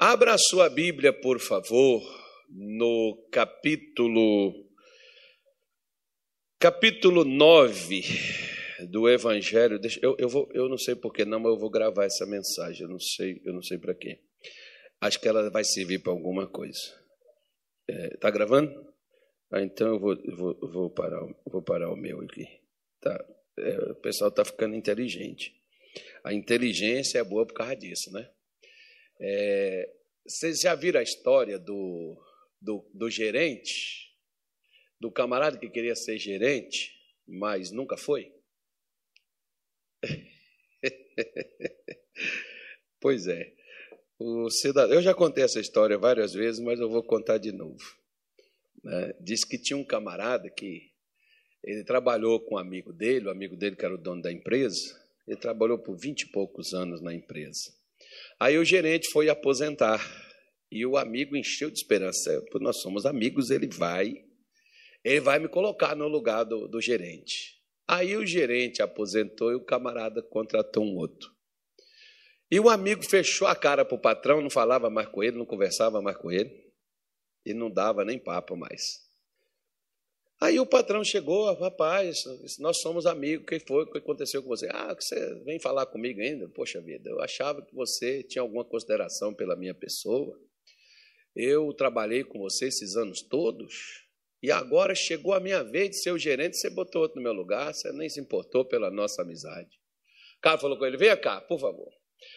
Abra a sua Bíblia, por favor, no capítulo capítulo 9 do Evangelho. Deixa, eu, eu, vou, eu não sei porquê, não, mas eu vou gravar essa mensagem. Eu não sei, eu não sei para quê. Acho que ela vai servir para alguma coisa. Está é, tá gravando? Ah, então eu vou, vou, vou, parar, vou parar o meu aqui. Tá. É, o pessoal está ficando inteligente. A inteligência é boa por causa disso, né? É, vocês já viram a história do, do, do gerente? Do camarada que queria ser gerente, mas nunca foi? pois é. O cidadão, eu já contei essa história várias vezes, mas eu vou contar de novo. Né? Diz que tinha um camarada que ele trabalhou com um amigo dele, o amigo dele que era o dono da empresa, ele trabalhou por vinte e poucos anos na empresa. Aí o gerente foi aposentar e o amigo encheu de esperança. Nós somos amigos, ele vai, ele vai me colocar no lugar do, do gerente. Aí o gerente aposentou e o camarada contratou um outro. E o amigo fechou a cara para o patrão, não falava mais com ele, não conversava mais com ele, e não dava nem papo mais. Aí o patrão chegou, rapaz, nós somos amigos, o que foi, o que aconteceu com você? Ah, você vem falar comigo ainda? Poxa vida, eu achava que você tinha alguma consideração pela minha pessoa. Eu trabalhei com você esses anos todos, e agora chegou a minha vez de ser o gerente, você botou outro no meu lugar, você nem se importou pela nossa amizade. O cara falou com ele, venha cá, por favor.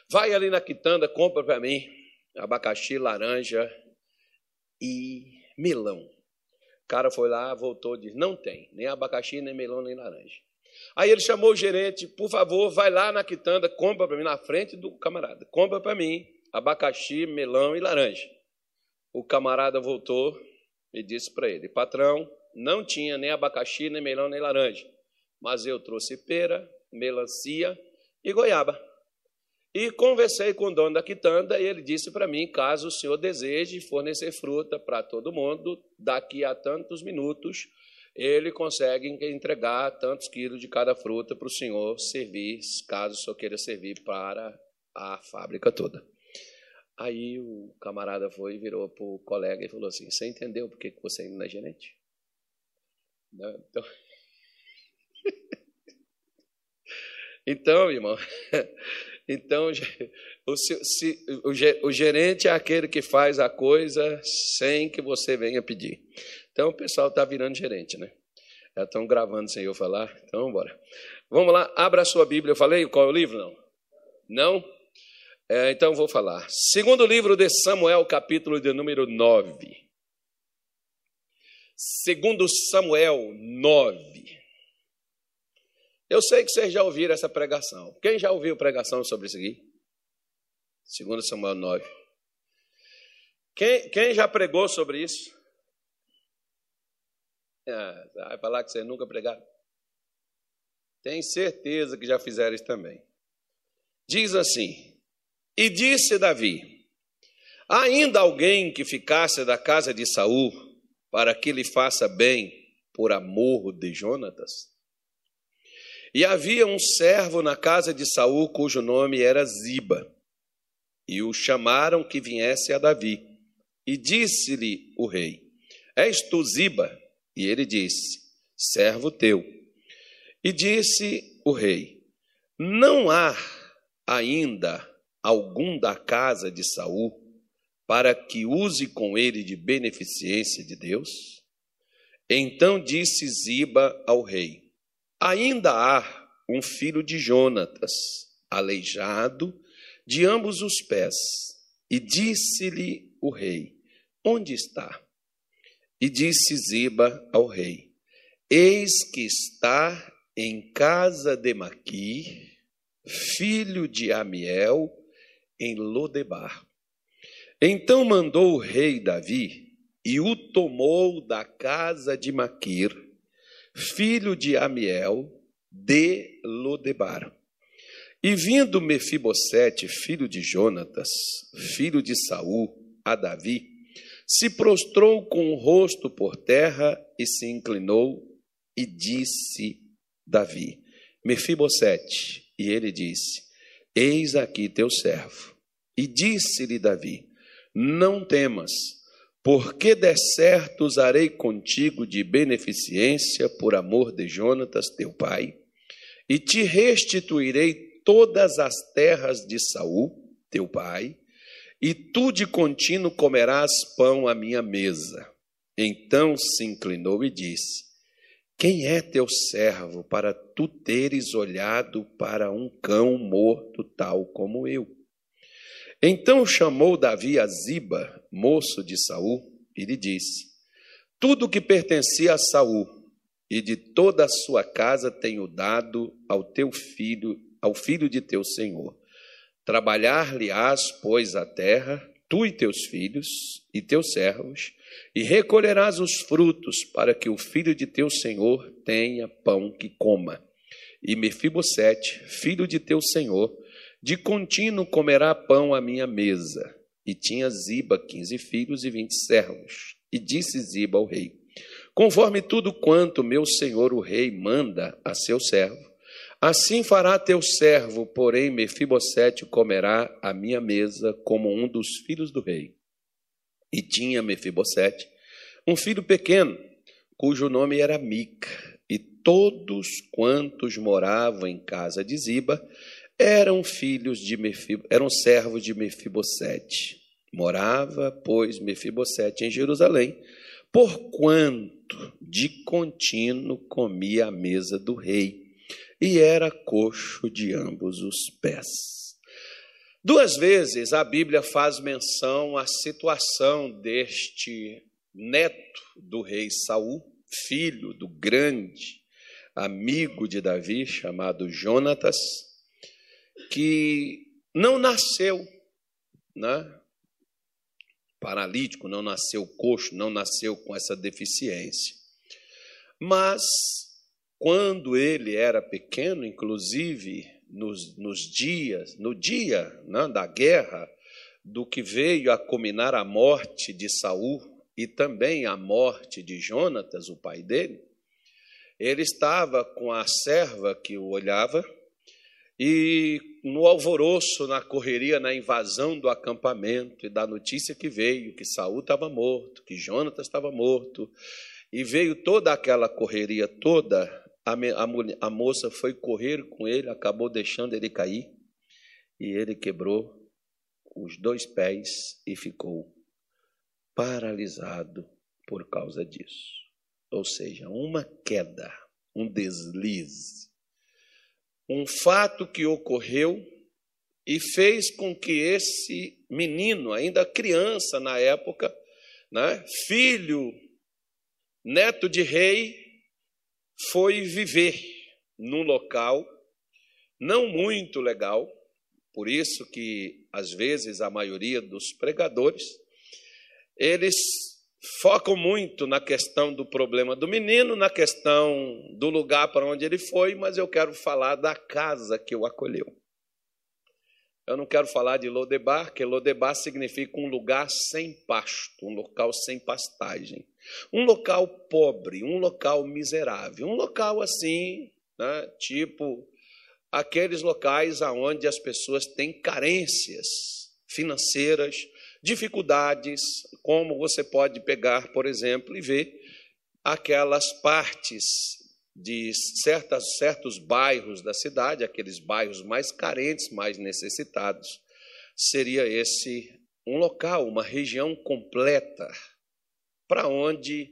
Vai ali na quitanda, compra para mim abacaxi, laranja e melão cara foi lá, voltou, disse: não tem, nem abacaxi, nem melão, nem laranja. Aí ele chamou o gerente, por favor, vai lá na quitanda, compra para mim, na frente do camarada, compra para mim abacaxi, melão e laranja. O camarada voltou e disse para ele: patrão, não tinha nem abacaxi, nem melão, nem laranja, mas eu trouxe pera, melancia e goiaba. E conversei com o dono da quitanda e ele disse para mim: caso o senhor deseje fornecer fruta para todo mundo, daqui a tantos minutos ele consegue entregar tantos quilos de cada fruta para o senhor servir, caso o senhor queira servir para a fábrica toda. Aí o camarada foi, virou para o colega e falou assim: Você entendeu por que você ainda não é gerente? Então, então irmão. Então, o, se, o gerente é aquele que faz a coisa sem que você venha pedir. Então, o pessoal está virando gerente, né? Já estão gravando sem eu falar, então bora. Vamos lá, abra a sua Bíblia. Eu falei qual é o livro? Não? Não? É, então vou falar. Segundo livro de Samuel, capítulo de número 9. Segundo Samuel 9. Eu sei que vocês já ouviram essa pregação. Quem já ouviu pregação sobre isso aqui? Segundo Samuel 9. Quem, quem já pregou sobre isso? Ah, vai falar que vocês nunca pregaram? Tem certeza que já fizeram isso também. Diz assim: E disse Davi: Ainda alguém que ficasse da casa de Saul, para que lhe faça bem por amor de Jonatas? E havia um servo na casa de Saul cujo nome era Ziba. E o chamaram que viesse a Davi. E disse-lhe o rei: És tu Ziba? E ele disse: Servo teu. E disse o rei: Não há ainda algum da casa de Saul para que use com ele de beneficência de Deus? Então disse Ziba ao rei: Ainda há um filho de Jonatas, aleijado de ambos os pés. E disse-lhe o rei: Onde está? E disse Ziba ao rei: Eis que está em casa de Maquir, filho de Amiel, em Lodebar. Então mandou o rei Davi e o tomou da casa de Maquir filho de Amiel, de Lodebar. E vindo Mefibosete, filho de Jonatas, filho de Saul, a Davi, se prostrou com o rosto por terra e se inclinou e disse Davi: Mefibosete. E ele disse: Eis aqui teu servo. E disse-lhe Davi: Não temas, porque de certo usarei contigo de beneficência por amor de Jonatas, teu pai, e te restituirei todas as terras de Saul, teu pai, e tu de contínuo comerás pão à minha mesa. Então se inclinou e disse: Quem é teu servo para tu teres olhado para um cão morto tal como eu? Então chamou Davi a Ziba, moço de Saul, e lhe disse: Tudo que pertencia a Saul e de toda a sua casa tenho dado ao teu filho, ao filho de teu senhor. Trabalhar-lhe-ás, pois, a terra, tu e teus filhos e teus servos, e recolherás os frutos, para que o filho de teu senhor tenha pão que coma. E Mefibosete, filho de teu senhor, de contínuo comerá pão à minha mesa. E tinha Ziba quinze filhos e vinte servos. E disse Ziba ao rei: Conforme tudo quanto meu senhor o rei manda a seu servo, Assim fará teu servo, porém Mefibosete comerá a minha mesa como um dos filhos do rei. E tinha Mefibosete um filho pequeno, cujo nome era Mica, e todos quantos moravam em casa de Ziba eram filhos de Mefib... eram servos de Mefibosete. Morava, pois, Mefibosete em Jerusalém, porquanto de contínuo comia a mesa do rei e era coxo de ambos os pés. Duas vezes a Bíblia faz menção à situação deste neto do rei Saul, filho do grande amigo de Davi, chamado Jonatas, que não nasceu né, paralítico, não nasceu coxo, não nasceu com essa deficiência. Mas quando ele era pequeno, inclusive nos, nos dias, no dia né, da guerra, do que veio a culminar a morte de Saul e também a morte de Jonatas, o pai dele, ele estava com a serva que o olhava e no alvoroço, na correria, na invasão do acampamento e da notícia que veio que Saul estava morto, que Jonatas estava morto, e veio toda aquela correria toda, a, a, a moça foi correr com ele, acabou deixando ele cair, e ele quebrou os dois pés e ficou paralisado por causa disso. Ou seja, uma queda, um deslize, um fato que ocorreu e fez com que esse menino, ainda criança na época, né, filho, neto de rei, foi viver num local não muito legal, por isso que às vezes a maioria dos pregadores eles focam muito na questão do problema do menino, na questão do lugar para onde ele foi, mas eu quero falar da casa que o acolheu. Eu não quero falar de Lodebar, que Lodebar significa um lugar sem pasto, um local sem pastagem. Um local pobre, um local miserável, um local assim, né, tipo aqueles locais aonde as pessoas têm carências financeiras, dificuldades, como você pode pegar, por exemplo, e ver aquelas partes de certas, certos bairros da cidade, aqueles bairros mais carentes, mais necessitados, seria esse um local, uma região completa para onde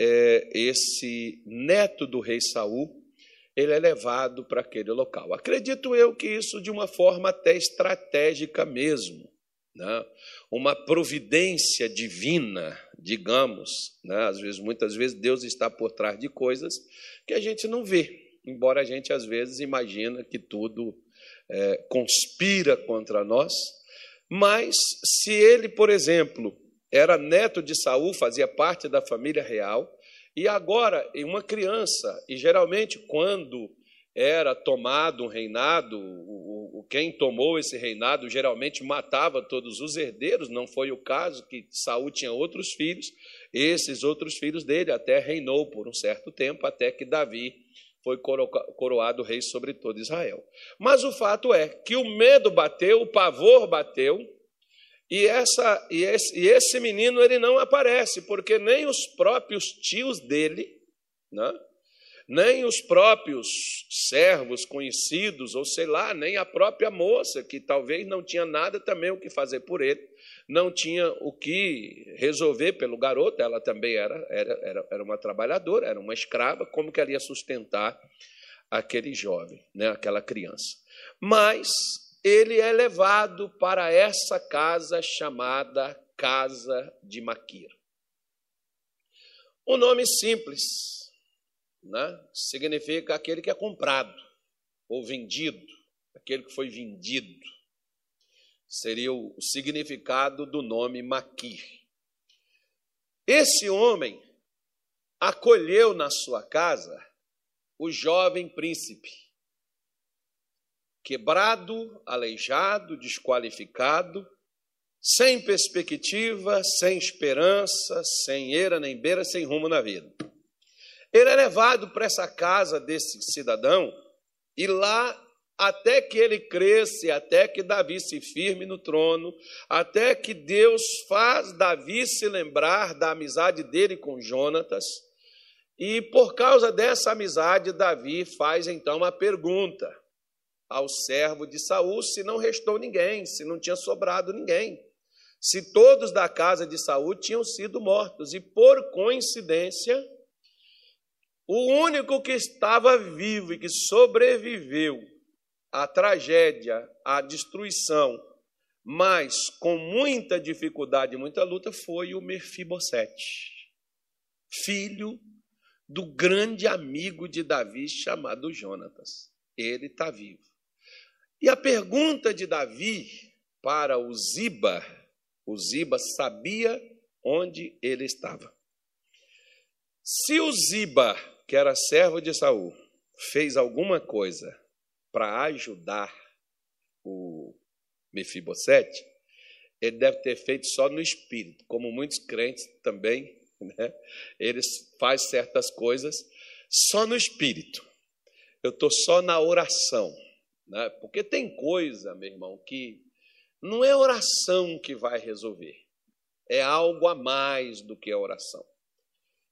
é, esse neto do rei Saul ele é levado para aquele local. Acredito eu que isso de uma forma até estratégica mesmo, né? uma providência divina, digamos, né? às vezes, muitas vezes Deus está por trás de coisas que a gente não vê, embora a gente às vezes imagina que tudo é, conspira contra nós, mas se ele, por exemplo, era neto de Saul, fazia parte da família real, e agora, uma criança, e geralmente quando era tomado um reinado, o, o, quem tomou esse reinado geralmente matava todos os herdeiros, não foi o caso que Saul tinha outros filhos, esses outros filhos dele até reinou por um certo tempo, até que Davi foi coroado rei sobre todo Israel. Mas o fato é que o medo bateu, o pavor bateu, E, essa, e, esse, e esse menino ele não aparece, porque nem os próprios tios dele, né? Nem os próprios servos conhecidos, ou sei lá, nem a própria moça, que talvez não tinha nada também o que fazer por ele, não tinha o que resolver pelo garoto, ela também era, era, era, era uma trabalhadora, era uma escrava, como que ela ia sustentar aquele jovem, né, aquela criança. Mas ele é levado para essa casa chamada Casa de Maquir. O nome simples né, significa aquele que é comprado ou vendido, aquele que foi vendido. Seria o significado do nome Maquir. Esse homem acolheu na sua casa o jovem príncipe quebrado, aleijado, desqualificado, sem perspectiva, sem esperança, sem eira nem beira, sem rumo na vida. Ele é levado para essa casa desse cidadão e lá, até que ele cresça, até que Davi se firme no trono, até que Deus faz Davi se lembrar da amizade dele com Jonatas, e por causa dessa amizade, Davi faz então uma pergunta: ao servo de Saul se não restou ninguém, se não tinha sobrado ninguém. Se todos da casa de Saul tinham sido mortos e por coincidência o único que estava vivo e que sobreviveu à tragédia, à destruição, mas com muita dificuldade e muita luta foi o Mefibosete, filho do grande amigo de Davi chamado Jonatas. Ele está vivo. E a pergunta de Davi para o Ziba, o Ziba sabia onde ele estava. Se o Ziba, que era servo de Saul, fez alguma coisa para ajudar o Mefibosete, ele deve ter feito só no espírito, como muitos crentes também, né? Eles fazem certas coisas só no espírito. Eu estou só na oração. Né? Porque tem coisa, meu irmão, que não é oração que vai resolver, é algo a mais do que a oração.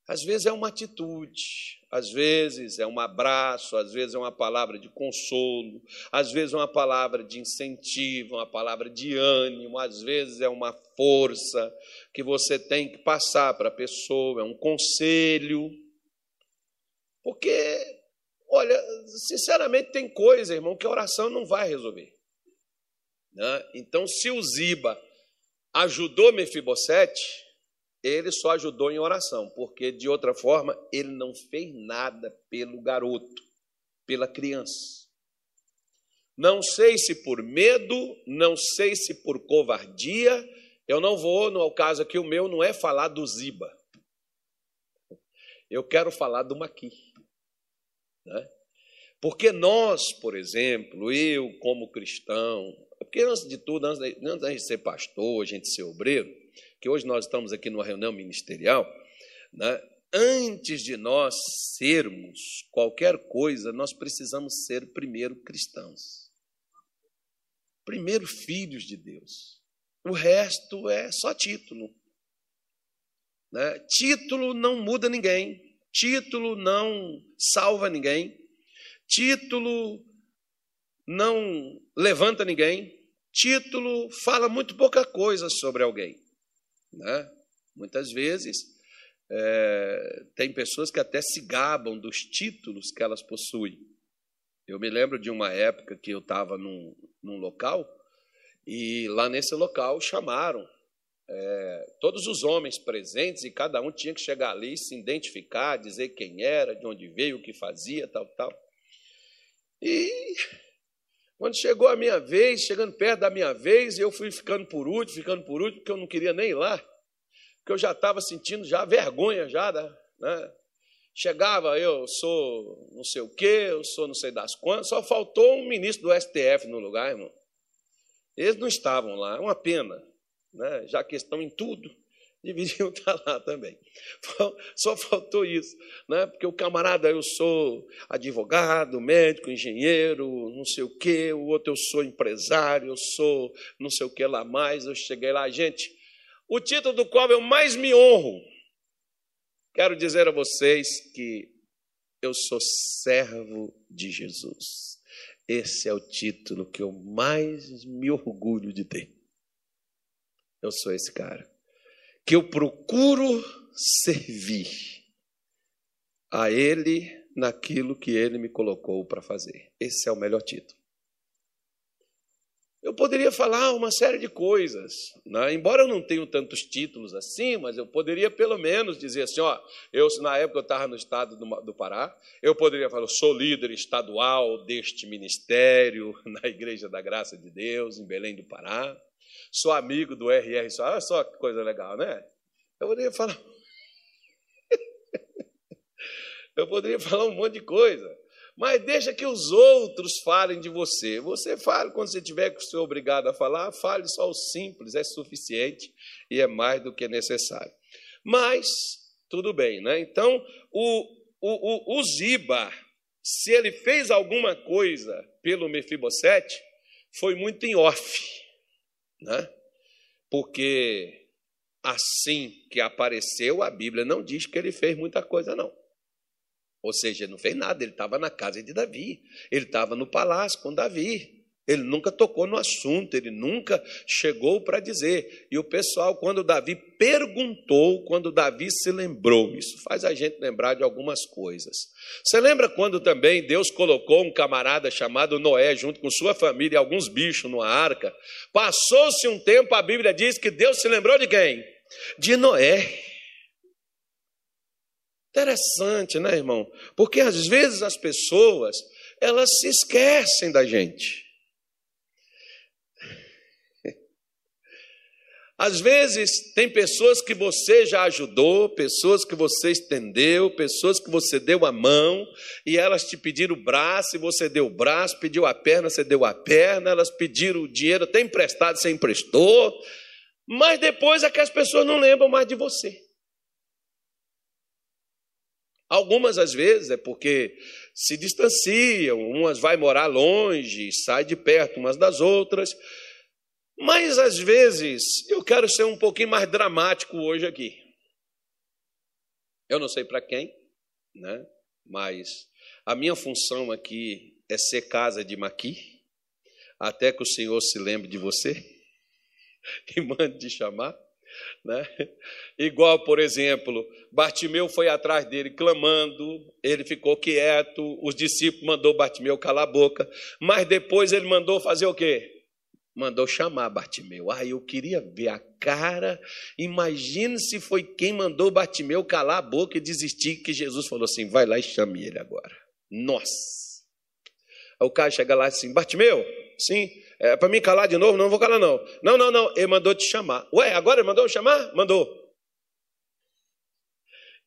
Às vezes é uma atitude, às vezes é um abraço, às vezes é uma palavra de consolo, às vezes é uma palavra de incentivo, uma palavra de ânimo, às vezes é uma força que você tem que passar para a pessoa, é um conselho. Porque Olha, sinceramente, tem coisa, irmão, que a oração não vai resolver. Né? Então, se o Ziba ajudou Mefibosete, ele só ajudou em oração, porque de outra forma ele não fez nada pelo garoto, pela criança. Não sei se por medo, não sei se por covardia, eu não vou, no caso aqui, o meu não é falar do Ziba. Eu quero falar do Maqui. Né? Porque nós, por exemplo, eu como cristão, porque antes de tudo, antes antes de ser pastor, a gente ser obreiro, que hoje nós estamos aqui numa reunião ministerial, né? antes de nós sermos qualquer coisa, nós precisamos ser primeiro cristãos. Primeiro filhos de Deus. O resto é só título. Né? Título não muda ninguém. Título não salva ninguém. Título não levanta ninguém. Título fala muito pouca coisa sobre alguém. Né? Muitas vezes é, tem pessoas que até se gabam dos títulos que elas possuem. Eu me lembro de uma época que eu estava num, num local e lá nesse local chamaram é, todos os homens presentes e cada um tinha que chegar ali, se identificar, dizer quem era, de onde veio, o que fazia, tal, tal. E quando chegou a minha vez, chegando perto da minha vez, eu fui ficando por último, ficando por último, porque eu não queria nem ir lá, porque eu já estava sentindo já vergonha já, né? Chegava, eu sou não sei o quê, eu sou não sei das quantas, só faltou um ministro do STF no lugar, irmão. Eles não estavam lá, é uma pena né, já que estão em tudo, deveriam estar lá também. Só faltou isso, né? Porque o camarada, eu sou advogado, médico, engenheiro, não sei o quê, o outro eu sou empresário, eu sou não sei o que lá mais. Eu cheguei lá, gente, o título do qual eu mais me honro, quero dizer a vocês que eu sou servo de Jesus. Esse é o título que eu mais me orgulho de ter. Eu sou esse cara que eu procuro servir a Ele naquilo que Ele me colocou para fazer. Esse é o melhor título. Eu poderia falar uma série de coisas, né? embora eu não tenha tantos títulos assim, mas eu poderia pelo menos dizer assim: ó, eu na época eu estava no estado do, do Pará, eu poderia falar, eu sou líder estadual deste ministério na Igreja da Graça de Deus, em Belém do Pará sou amigo do RR só. Olha só que coisa legal, né? Eu poderia falar. Eu poderia falar um monte de coisa. Mas deixa que os outros falem de você. Você fale quando você tiver que ser obrigado a falar, fale só o simples, é suficiente e é mais do que necessário. Mas, tudo bem, né? Então, o, o, o, o Ziba, se ele fez alguma coisa pelo Mefibosete, foi muito em off né? porque assim que apareceu, a Bíblia não diz que ele fez muita coisa, não. Ou seja, não fez nada, ele estava na casa de Davi, ele estava no palácio com Davi. Ele nunca tocou no assunto, ele nunca chegou para dizer. E o pessoal, quando Davi perguntou, quando Davi se lembrou, isso faz a gente lembrar de algumas coisas. Você lembra quando também Deus colocou um camarada chamado Noé junto com sua família e alguns bichos numa arca? Passou-se um tempo, a Bíblia diz que Deus se lembrou de quem? De Noé. Interessante, né, irmão? Porque às vezes as pessoas, elas se esquecem da gente. Às vezes, tem pessoas que você já ajudou, pessoas que você estendeu, pessoas que você deu a mão, e elas te pediram o braço, e você deu o braço, pediu a perna, você deu a perna, elas pediram o dinheiro até emprestado, você emprestou, mas depois é que as pessoas não lembram mais de você. Algumas, às vezes, é porque se distanciam, umas vai morar longe, sai de perto umas das outras, mas às vezes eu quero ser um pouquinho mais dramático hoje aqui. Eu não sei para quem, né? Mas a minha função aqui é ser casa de Maqui, até que o Senhor se lembre de você e mande te chamar. Né? Igual, por exemplo, Bartimeu foi atrás dele clamando, ele ficou quieto, os discípulos mandou Bartimeu calar a boca, mas depois ele mandou fazer o quê? Mandou chamar Bartimeu. Ah, eu queria ver a cara. Imagine se foi quem mandou Bartimeu calar a boca e desistir, que Jesus falou assim: vai lá e chame ele agora. Nossa! Aí o cara chega lá assim: Bartimeu, sim, é para mim calar de novo? Não vou calar, não. Não, não, não, ele mandou te chamar. Ué, agora ele mandou chamar? Mandou.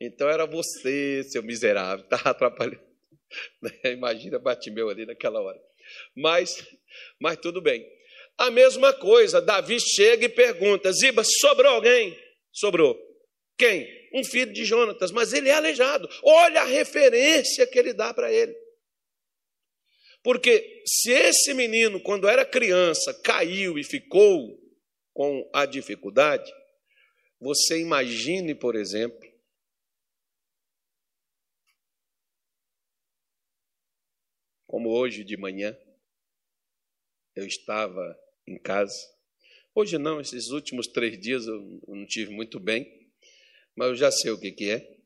Então era você, seu miserável, estava atrapalhando. Imagina Bartimeu ali naquela hora. Mas, mas tudo bem. A mesma coisa, Davi chega e pergunta: Ziba, sobrou alguém? Sobrou. Quem? Um filho de Jonatas, mas ele é aleijado. Olha a referência que ele dá para ele. Porque se esse menino, quando era criança, caiu e ficou com a dificuldade, você imagine, por exemplo, como hoje de manhã, eu estava em casa. Hoje não, esses últimos três dias eu não tive muito bem, mas eu já sei o que, que é.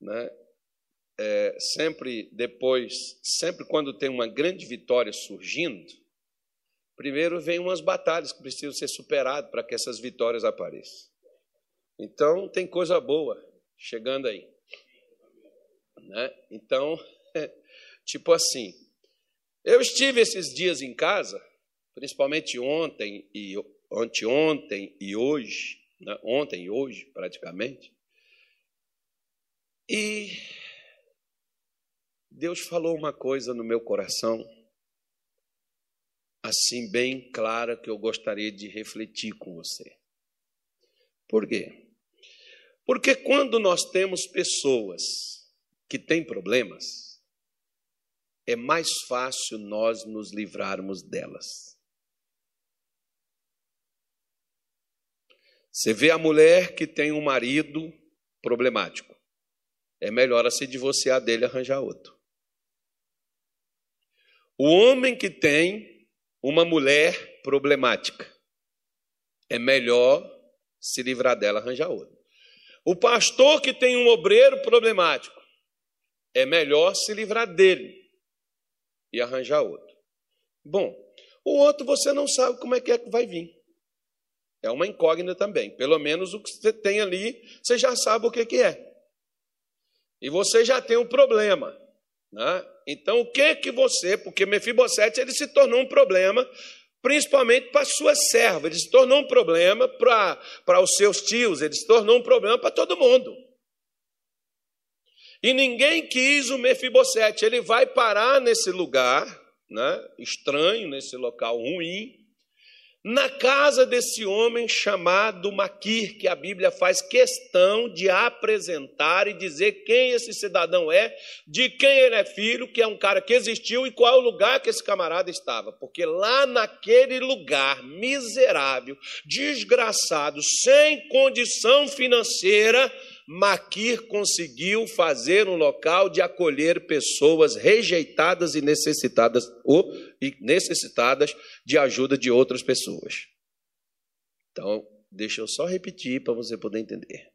Né? é. Sempre depois, sempre quando tem uma grande vitória surgindo, primeiro vem umas batalhas que precisam ser superadas para que essas vitórias apareçam. Então tem coisa boa chegando aí. Né? Então, tipo assim, eu estive esses dias em casa principalmente ontem e anteontem e hoje, né? ontem e hoje praticamente. E Deus falou uma coisa no meu coração, assim bem clara, que eu gostaria de refletir com você. Por quê? Porque quando nós temos pessoas que têm problemas, é mais fácil nós nos livrarmos delas. Você vê a mulher que tem um marido problemático. É melhor se divorciar dele e arranjar outro. O homem que tem uma mulher problemática. É melhor se livrar dela, arranjar outro. O pastor que tem um obreiro problemático. É melhor se livrar dele e arranjar outro. Bom, o outro você não sabe como é que, é que vai vir. É uma incógnita também. Pelo menos o que você tem ali, você já sabe o que, que é. E você já tem um problema. Né? Então, o que que você, porque Mefibosete ele se tornou um problema, principalmente para sua serva, ele se tornou um problema para, para os seus tios, ele se tornou um problema para todo mundo. E ninguém quis o Mefibosete, ele vai parar nesse lugar, né, estranho, nesse local ruim, na casa desse homem chamado Maquir, que a Bíblia faz questão de apresentar e dizer quem esse cidadão é, de quem ele é filho, que é um cara que existiu e qual é o lugar que esse camarada estava. Porque lá naquele lugar miserável, desgraçado, sem condição financeira, Maquir conseguiu fazer um local de acolher pessoas rejeitadas e necessitadas, ou necessitadas de ajuda de outras pessoas. Então, deixa eu só repetir para você poder entender.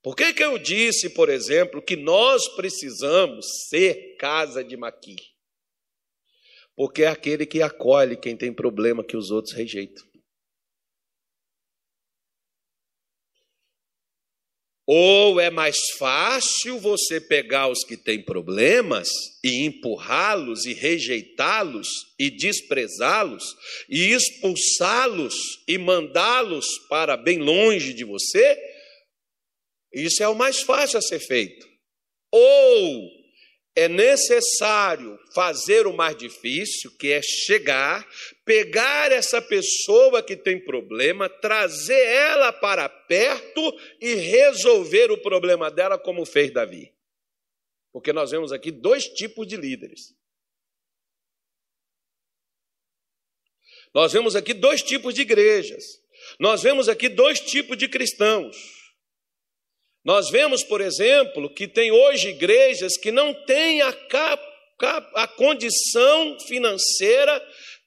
Por que, que eu disse, por exemplo, que nós precisamos ser casa de Maquir? Porque é aquele que acolhe quem tem problema que os outros rejeitam. Ou é mais fácil você pegar os que têm problemas e empurrá-los e rejeitá-los e desprezá-los e expulsá-los e mandá-los para bem longe de você? Isso é o mais fácil a ser feito. Ou é necessário fazer o mais difícil, que é chegar, pegar essa pessoa que tem problema, trazer ela para perto e resolver o problema dela, como fez Davi. Porque nós vemos aqui dois tipos de líderes. Nós vemos aqui dois tipos de igrejas. Nós vemos aqui dois tipos de cristãos. Nós vemos, por exemplo, que tem hoje igrejas que não têm a, cap, cap, a condição financeira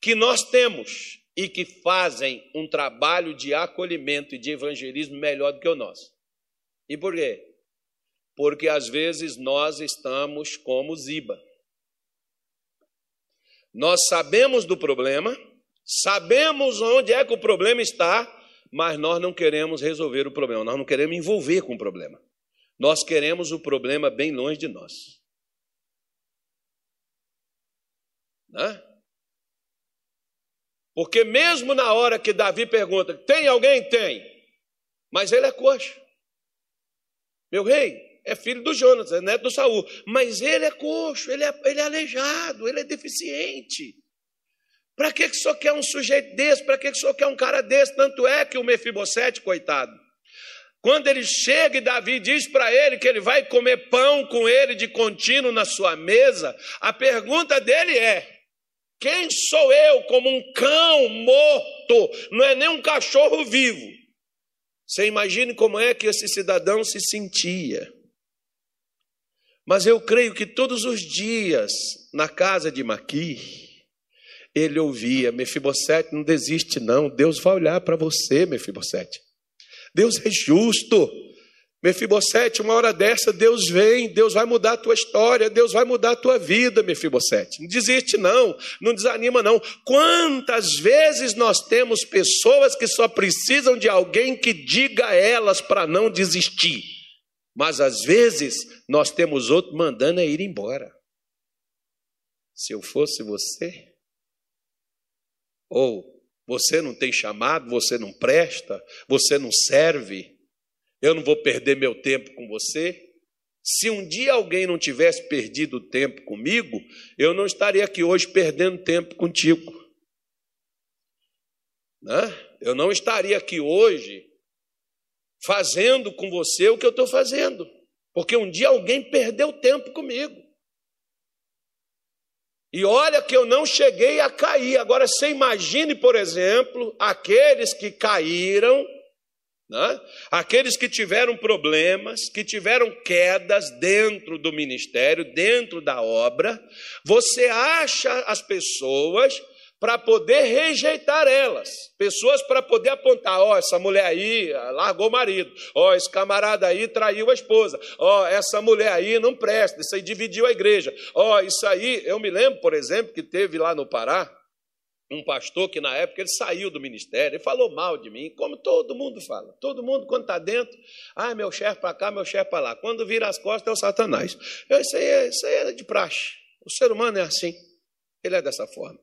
que nós temos e que fazem um trabalho de acolhimento e de evangelismo melhor do que o nosso. E por quê? Porque às vezes nós estamos como Ziba. Nós sabemos do problema, sabemos onde é que o problema está, mas nós não queremos resolver o problema, nós não queremos envolver com o problema. Nós queremos o problema bem longe de nós. Né? Porque mesmo na hora que Davi pergunta, tem alguém? Tem. Mas ele é coxo. Meu rei é filho do Jonas, é neto do Saul. Mas ele é coxo, ele é, ele é aleijado, ele é deficiente. Para que, que o senhor quer um sujeito desse? Para que, que o senhor quer um cara desse? Tanto é que o Mefibosete, coitado, quando ele chega e Davi diz para ele que ele vai comer pão com ele de contínuo na sua mesa, a pergunta dele é: quem sou eu como um cão morto? Não é nem um cachorro vivo. Você imagine como é que esse cidadão se sentia. Mas eu creio que todos os dias, na casa de Maquir, ele ouvia: Mefibosete, não desiste, não. Deus vai olhar para você, Mefibosete. Deus é justo. Mefibosete, uma hora dessa, Deus vem, Deus vai mudar a tua história, Deus vai mudar a tua vida, Mefibosete. Não desiste, não, não desanima, não. Quantas vezes nós temos pessoas que só precisam de alguém que diga a elas para não desistir, mas às vezes nós temos outro mandando é ir embora. Se eu fosse você, ou você não tem chamado, você não presta, você não serve, eu não vou perder meu tempo com você. Se um dia alguém não tivesse perdido tempo comigo, eu não estaria aqui hoje perdendo tempo contigo. Né? Eu não estaria aqui hoje fazendo com você o que eu estou fazendo. Porque um dia alguém perdeu tempo comigo. E olha que eu não cheguei a cair. Agora você imagine, por exemplo, aqueles que caíram, né? aqueles que tiveram problemas, que tiveram quedas dentro do ministério, dentro da obra. Você acha as pessoas para poder rejeitar elas. Pessoas para poder apontar: ó, oh, essa mulher aí largou o marido, ó, oh, esse camarada aí traiu a esposa, ó, oh, essa mulher aí não presta, isso aí dividiu a igreja, ó, isso aí. Eu me lembro, por exemplo, que teve lá no Pará um pastor que na época ele saiu do ministério e falou mal de mim, como todo mundo fala. Todo mundo, quando está dentro, ah, meu chefe para cá, meu chefe para lá. Quando vira as costas, é o Satanás. Eu, isso, aí, é, isso aí é de praxe. O ser humano é assim. Ele é dessa forma.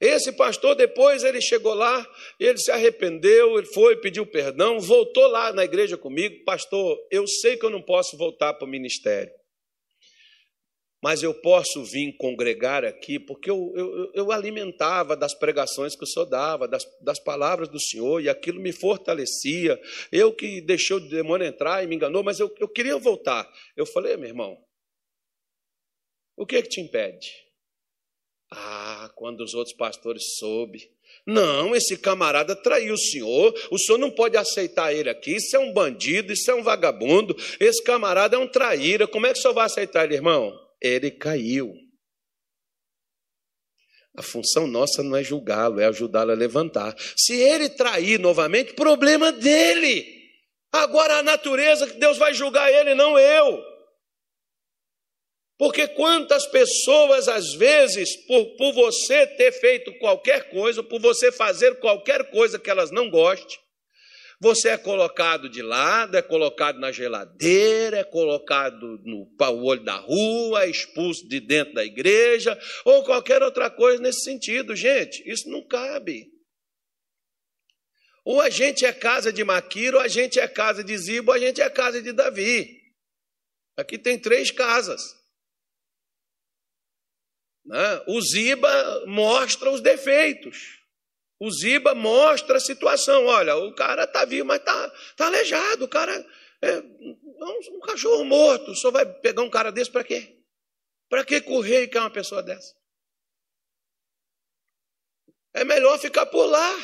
Esse pastor, depois, ele chegou lá, ele se arrependeu, ele foi, pediu perdão, voltou lá na igreja comigo. Pastor, eu sei que eu não posso voltar para o ministério, mas eu posso vir congregar aqui, porque eu, eu, eu alimentava das pregações que o senhor dava, das, das palavras do senhor, e aquilo me fortalecia. Eu que deixei o demônio entrar e me enganou, mas eu, eu queria voltar. Eu falei, meu irmão, o que é que te impede? Ah, quando os outros pastores soube. Não, esse camarada traiu o senhor, o senhor não pode aceitar ele aqui, isso é um bandido, isso é um vagabundo, esse camarada é um traíra, como é que o senhor vai aceitar ele, irmão? Ele caiu. A função nossa não é julgá-lo, é ajudá-lo a levantar. Se ele trair novamente, problema dele. Agora a natureza que Deus vai julgar ele, não eu. Porque quantas pessoas, às vezes, por, por você ter feito qualquer coisa, por você fazer qualquer coisa que elas não gostem, você é colocado de lado, é colocado na geladeira, é colocado no olho da rua, é expulso de dentro da igreja, ou qualquer outra coisa nesse sentido. Gente, isso não cabe. Ou a gente é casa de Maquiro, ou a gente é casa de Zibo, ou a gente é casa de Davi. Aqui tem três casas. Né? O Ziba mostra os defeitos. O Ziba mostra a situação. Olha, o cara está vivo, mas está tá aleijado. O cara é um, um cachorro morto. Senhor vai pegar um cara desse para quê? Para que correr e quer uma pessoa dessa? É melhor ficar por lá.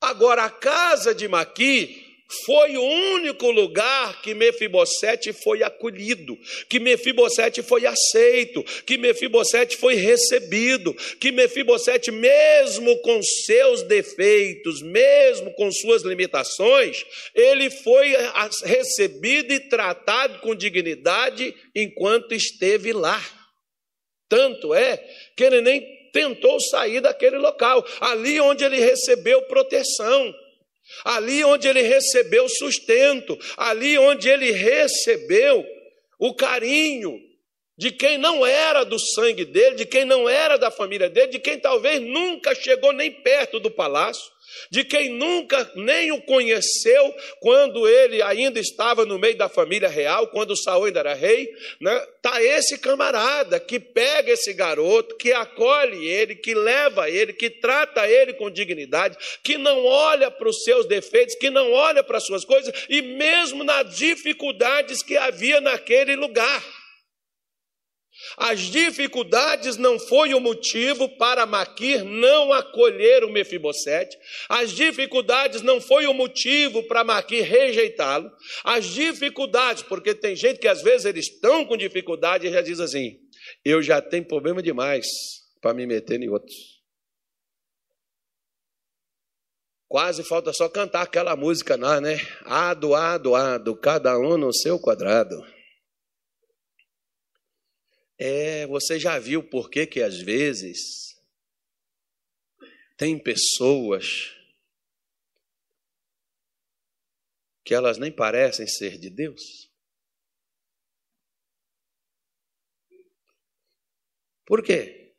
Agora, a casa de Maqui foi o único lugar que Mefibosete foi acolhido, que Mefibosete foi aceito, que Mefibosete foi recebido, que Mefibosete, mesmo com seus defeitos, mesmo com suas limitações, ele foi recebido e tratado com dignidade enquanto esteve lá. Tanto é que ele nem tentou sair daquele local, ali onde ele recebeu proteção ali onde ele recebeu sustento, ali onde ele recebeu o carinho de quem não era do sangue dele, de quem não era da família dele, de quem talvez nunca chegou nem perto do palácio de quem nunca nem o conheceu quando ele ainda estava no meio da família real, quando Saul ainda era rei, né? Tá esse camarada que pega esse garoto, que acolhe ele, que leva ele, que trata ele com dignidade, que não olha para os seus defeitos, que não olha para as suas coisas e mesmo nas dificuldades que havia naquele lugar. As dificuldades não foi o motivo para Maquir não acolher o Mefibosete. As dificuldades não foi o motivo para Maquir rejeitá-lo. As dificuldades, porque tem gente que às vezes eles estão com dificuldade e já diz assim: eu já tenho problema demais para me meter em outros. Quase falta só cantar aquela música lá, né? Ado, ado, ado, cada um no seu quadrado. É, você já viu por que que às vezes tem pessoas que elas nem parecem ser de Deus? Por quê?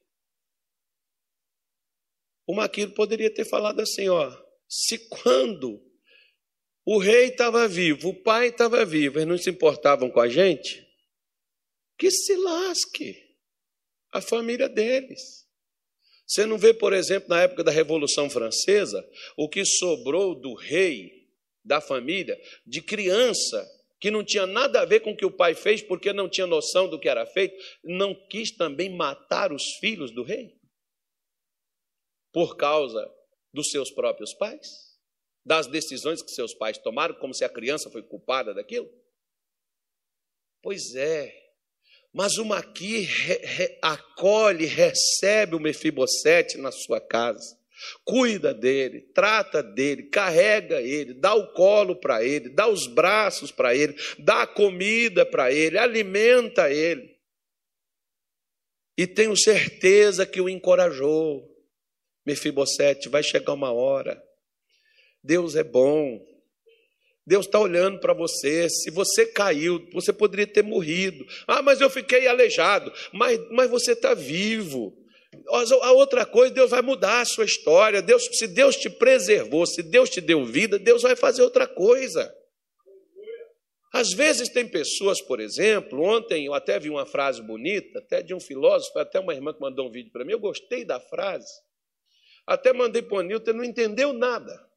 O Maquiro poderia ter falado assim, ó, se quando o rei estava vivo, o pai estava vivo, eles não se importavam com a gente, que se lasque a família deles. Você não vê, por exemplo, na época da Revolução Francesa, o que sobrou do rei da família, de criança, que não tinha nada a ver com o que o pai fez, porque não tinha noção do que era feito, não quis também matar os filhos do rei? Por causa dos seus próprios pais? Das decisões que seus pais tomaram, como se a criança foi culpada daquilo? Pois é, mas o Maqui re, re, acolhe, recebe o Mefibosete na sua casa, cuida dele, trata dele, carrega ele, dá o colo para ele, dá os braços para ele, dá comida para ele, alimenta ele. E tenho certeza que o encorajou. Mefibosete, vai chegar uma hora. Deus é bom, Deus está olhando para você. Se você caiu, você poderia ter morrido. Ah, mas eu fiquei aleijado. Mas, mas você está vivo. A outra coisa, Deus vai mudar a sua história. Deus, se Deus te preservou, se Deus te deu vida, Deus vai fazer outra coisa. Às vezes tem pessoas, por exemplo, ontem eu até vi uma frase bonita, até de um filósofo, até uma irmã que mandou um vídeo para mim, eu gostei da frase. Até mandei para o Nilton, não entendeu nada.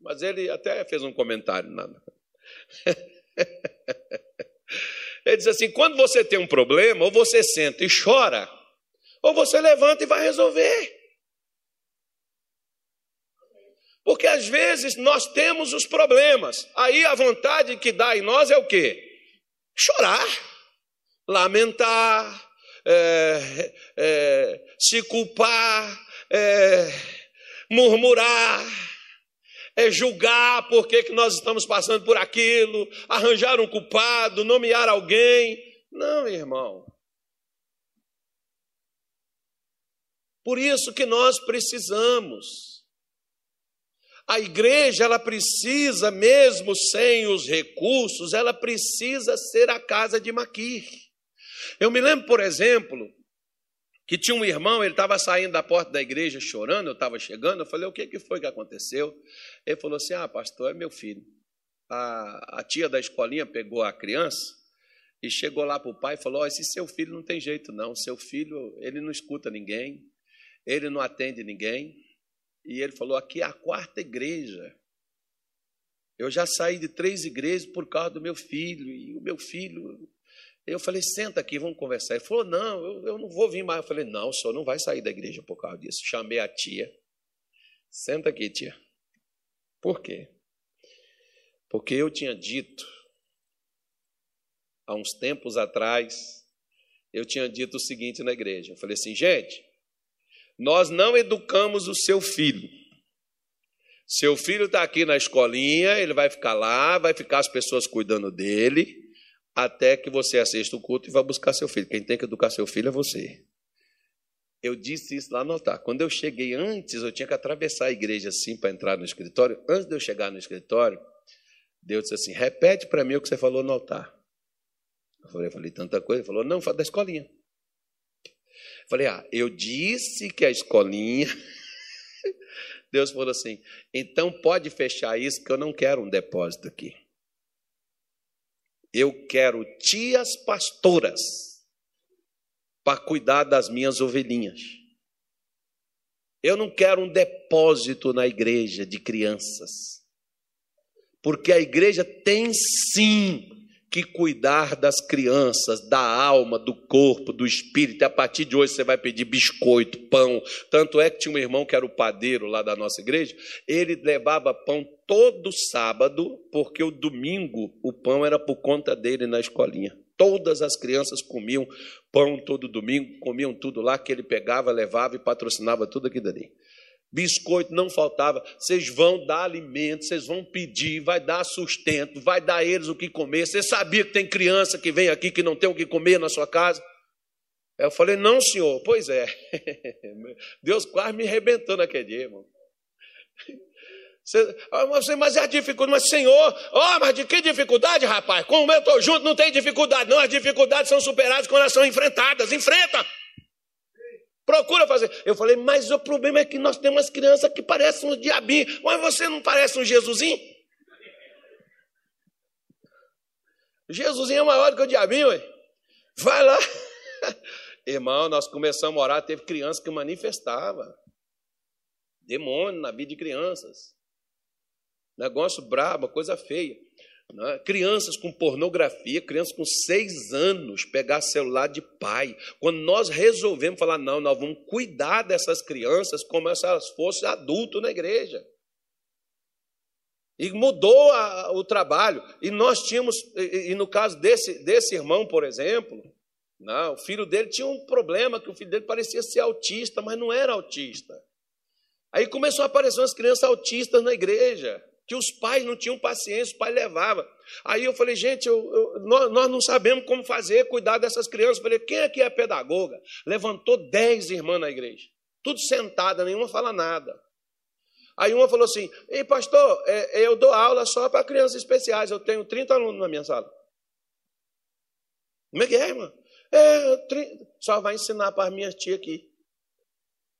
Mas ele até fez um comentário. Ele diz assim: quando você tem um problema, ou você senta e chora, ou você levanta e vai resolver. Porque às vezes nós temos os problemas, aí a vontade que dá em nós é o quê? Chorar, lamentar, é, é, se culpar, é, murmurar é julgar por que, que nós estamos passando por aquilo, arranjar um culpado, nomear alguém. Não, irmão. Por isso que nós precisamos. A igreja, ela precisa, mesmo sem os recursos, ela precisa ser a casa de Maquir. Eu me lembro, por exemplo, que tinha um irmão, ele estava saindo da porta da igreja chorando, eu estava chegando, eu falei, o que, que foi que aconteceu? Ele falou assim, ah, pastor, é meu filho. A, a tia da escolinha pegou a criança e chegou lá para o pai e falou, oh, esse seu filho não tem jeito não, seu filho, ele não escuta ninguém, ele não atende ninguém. E ele falou, aqui é a quarta igreja. Eu já saí de três igrejas por causa do meu filho, e o meu filho eu falei, senta aqui, vamos conversar. Ele falou, não, eu, eu não vou vir mais. Eu falei, não, o senhor não vai sair da igreja por causa disso. Chamei a tia. Senta aqui, tia. Por quê? Porque eu tinha dito, há uns tempos atrás, eu tinha dito o seguinte na igreja. Eu falei assim, gente, nós não educamos o seu filho. Seu filho está aqui na escolinha, ele vai ficar lá, vai ficar as pessoas cuidando dele até que você assista o culto e vá buscar seu filho. Quem tem que educar seu filho é você. Eu disse isso lá no altar. Quando eu cheguei antes, eu tinha que atravessar a igreja assim para entrar no escritório. Antes de eu chegar no escritório, Deus disse assim: repete para mim o que você falou no altar. Eu falei, eu falei tanta coisa. Ele falou, não, fala da escolinha. Eu falei, ah, eu disse que a escolinha. Deus falou assim: então pode fechar isso, que eu não quero um depósito aqui. Eu quero tias pastoras para cuidar das minhas ovelhinhas. Eu não quero um depósito na igreja de crianças. Porque a igreja tem sim que cuidar das crianças, da alma, do corpo, do espírito. A partir de hoje você vai pedir biscoito, pão. Tanto é que tinha um irmão que era o padeiro lá da nossa igreja, ele levava pão todo sábado, porque o domingo o pão era por conta dele na escolinha. Todas as crianças comiam pão todo domingo, comiam tudo lá que ele pegava, levava e patrocinava tudo aquilo ali biscoito não faltava. Vocês vão dar alimento, vocês vão pedir, vai dar sustento, vai dar a eles o que comer. Você sabia que tem criança que vem aqui que não tem o que comer na sua casa? Eu falei, não, senhor. Pois é. Deus quase me arrebentou naquele dia, irmão. Você, ah, mas é a dificuldade, mas Senhor, oh, mas de que dificuldade, rapaz? Como eu estou junto, não tem dificuldade, não. As dificuldades são superadas quando elas são enfrentadas. Enfrenta! Procura fazer. Eu falei, mas o problema é que nós temos crianças que parecem um diabinho. Mas você não parece um Jesusinho? Jesusinho é maior do que o diabinho, ué. Vai lá. Irmão, nós começamos a orar, teve criança que manifestava demônio na vida de crianças. Negócio brabo, coisa feia. Né? Crianças com pornografia, crianças com seis anos, pegar celular de pai. Quando nós resolvemos falar, não, nós vamos cuidar dessas crianças como se elas fossem adultos na igreja. E mudou a, o trabalho. E nós tínhamos, e, e, no caso desse, desse irmão, por exemplo, o filho dele tinha um problema, que o filho dele parecia ser autista, mas não era autista. Aí começou a aparecer umas crianças autistas na igreja que os pais não tinham paciência, o pai levava. Aí eu falei, gente, eu, eu, nós, nós, não sabemos como fazer, cuidar dessas crianças. Eu falei, quem aqui é pedagoga? Levantou dez irmãs na igreja, tudo sentada, nenhuma fala nada. Aí uma falou assim, ei pastor, é, eu dou aula só para crianças especiais, eu tenho 30 alunos na minha sala. Como é que é, irmã? É, 30, só vai ensinar para as minhas tias aqui.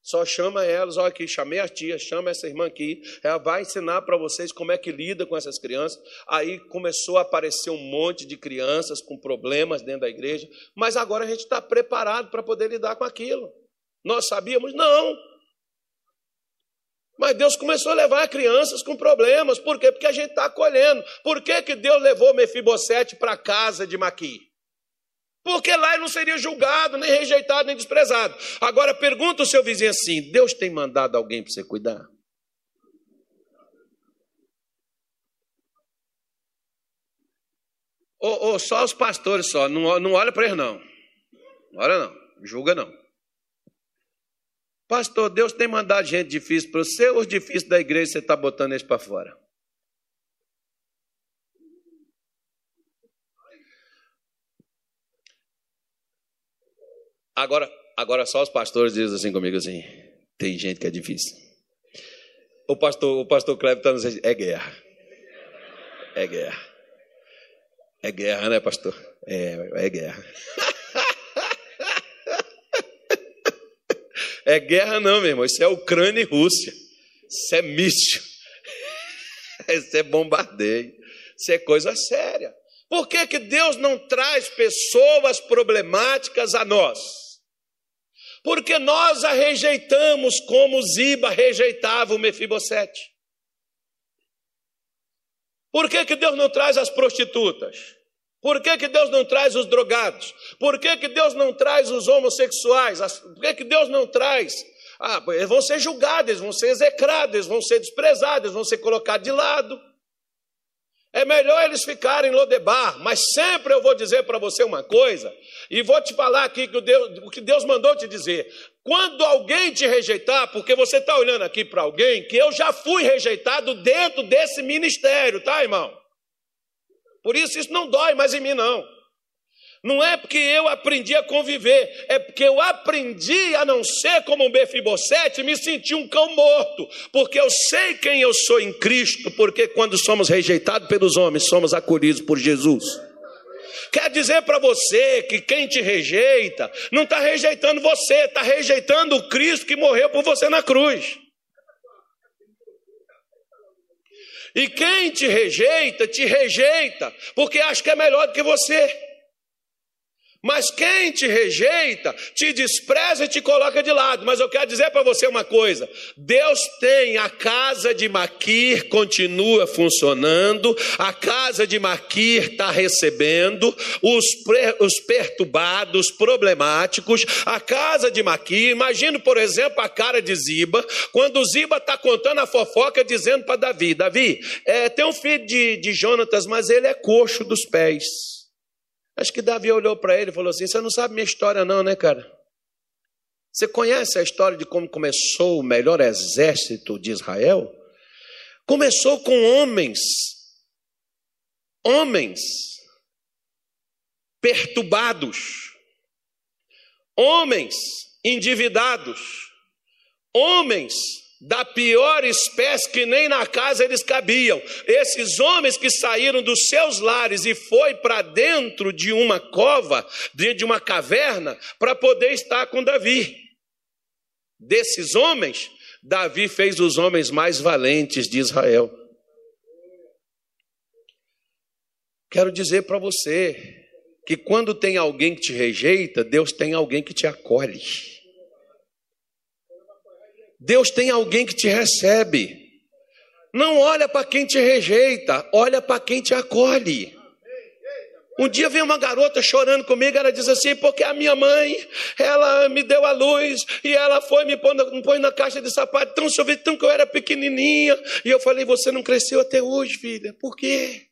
Só chama elas, olha aqui, chamei a tia, chama essa irmã aqui, ela vai ensinar para vocês como é que lida com essas crianças. Aí começou a aparecer um monte de crianças com problemas dentro da igreja, mas agora a gente está preparado para poder lidar com aquilo. Nós sabíamos? Não. Mas Deus começou a levar crianças com problemas. Por quê? Porque a gente está acolhendo. Por que, que Deus levou Mefibosete para casa de Maqui? Porque lá ele não seria julgado, nem rejeitado, nem desprezado. Agora pergunta o seu vizinho assim: Deus tem mandado alguém para você cuidar? Ou, ou, só os pastores só, não, não olha para eles não. Não olha não, julga não. Pastor, Deus tem mandado gente difícil para você, os difíceis da igreja você está botando eles para fora. Agora, agora só os pastores dizem assim comigo assim: tem gente que é difícil. O pastor, o pastor Cleber está dizendo: é guerra. É guerra. É guerra, né, pastor? É, é guerra. É guerra, não, meu irmão. Isso é Ucrânia e Rússia. Isso é míssil. Isso é bombardeio. Isso é coisa séria. Por que, que Deus não traz pessoas problemáticas a nós? Porque nós a rejeitamos como Ziba rejeitava o Mefibosete. Por que, que Deus não traz as prostitutas? Por que, que Deus não traz os drogados? Por que, que Deus não traz os homossexuais? Por que, que Deus não traz? Ah, eles vão ser julgados, eles vão ser execrados, eles vão ser desprezados, eles vão ser colocados de lado. É melhor eles ficarem em Lodebar, mas sempre eu vou dizer para você uma coisa, e vou te falar aqui que o, Deus, o que Deus mandou te dizer. Quando alguém te rejeitar, porque você está olhando aqui para alguém que eu já fui rejeitado dentro desse ministério, tá, irmão? Por isso isso não dói mais em mim, não. Não é porque eu aprendi a conviver, é porque eu aprendi a não ser como um Befibosete e me senti um cão morto, porque eu sei quem eu sou em Cristo, porque quando somos rejeitados pelos homens, somos acolhidos por Jesus. Quer dizer para você que quem te rejeita, não está rejeitando você, está rejeitando o Cristo que morreu por você na cruz. E quem te rejeita, te rejeita, porque acha que é melhor do que você. Mas quem te rejeita, te despreza e te coloca de lado. Mas eu quero dizer para você uma coisa: Deus tem a casa de Maquir, continua funcionando, a casa de Maquir está recebendo os, os perturbados, problemáticos, a casa de Maquir. Imagina, por exemplo, a cara de Ziba, quando Ziba está contando a fofoca, dizendo para Davi: Davi, é, tem um filho de, de Jonatas, mas ele é coxo dos pés. Acho que Davi olhou para ele e falou assim: Você não sabe minha história, não, né, cara? Você conhece a história de como começou o melhor exército de Israel? Começou com homens, homens perturbados, homens endividados, homens da pior espécie que nem na casa eles cabiam. Esses homens que saíram dos seus lares e foi para dentro de uma cova, dentro de uma caverna, para poder estar com Davi. Desses homens, Davi fez os homens mais valentes de Israel. Quero dizer para você que quando tem alguém que te rejeita, Deus tem alguém que te acolhe. Deus tem alguém que te recebe. Não olha para quem te rejeita, olha para quem te acolhe. Um dia veio uma garota chorando comigo, ela diz assim, porque a minha mãe, ela me deu a luz e ela foi me pôr na, me pôr na caixa de sapato, tão chovendo, tão que eu era pequenininha. E eu falei, você não cresceu até hoje, filha. Por quê?